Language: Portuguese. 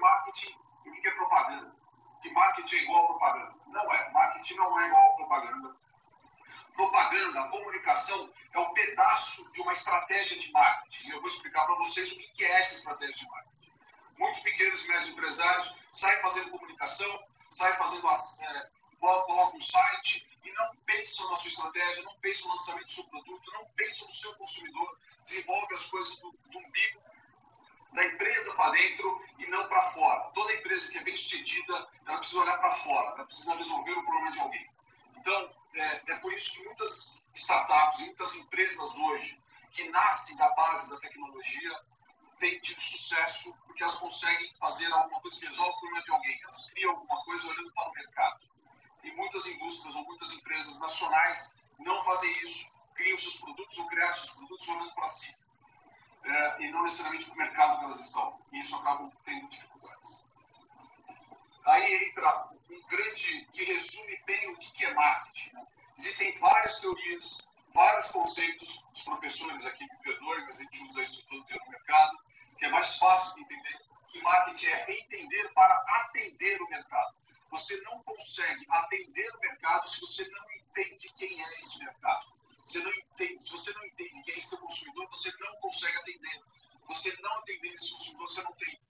marketing e o que é propaganda. Que marketing é igual a propaganda. Não é. Marketing não é igual a propaganda. Propaganda, comunicação, é um pedaço de uma estratégia de marketing. Eu vou explicar para vocês o que é essa estratégia de marketing. Muitos pequenos e médios empresários saem fazendo comunicação, saem fazendo, é, colocam um site e não pensam na sua estratégia, não pensam no lançamento do seu produto, não pensam no da empresa para dentro e não para fora. Toda empresa que é bem sucedida, ela precisa olhar para fora, ela precisa resolver o problema de alguém. Então, é, é por isso que muitas startups, muitas empresas hoje que nascem da base da tecnologia têm tido sucesso porque elas conseguem fazer alguma coisa que resolve o problema de alguém. Elas criam alguma coisa olhando para o mercado. E muitas indústrias ou muitas empresas nacionais não fazem isso, criam seus produtos ou criam seus produtos olhando para si. É, e não necessariamente o mercado que elas estão. E isso acaba tendo dificuldades. Aí entra um grande, que resume bem o que é marketing. Né? Existem várias teorias, vários conceitos, os professores aqui mas a gente usa isso todo dia no mercado, que é mais fácil de entender, que marketing é entender para atender o mercado. Você não consegue atender o mercado se você não entende quem é esse mercado. Você não entende, se você não entende quem é esse consumidor, você não consegue atender. Você não entender esse consumidor, você não tem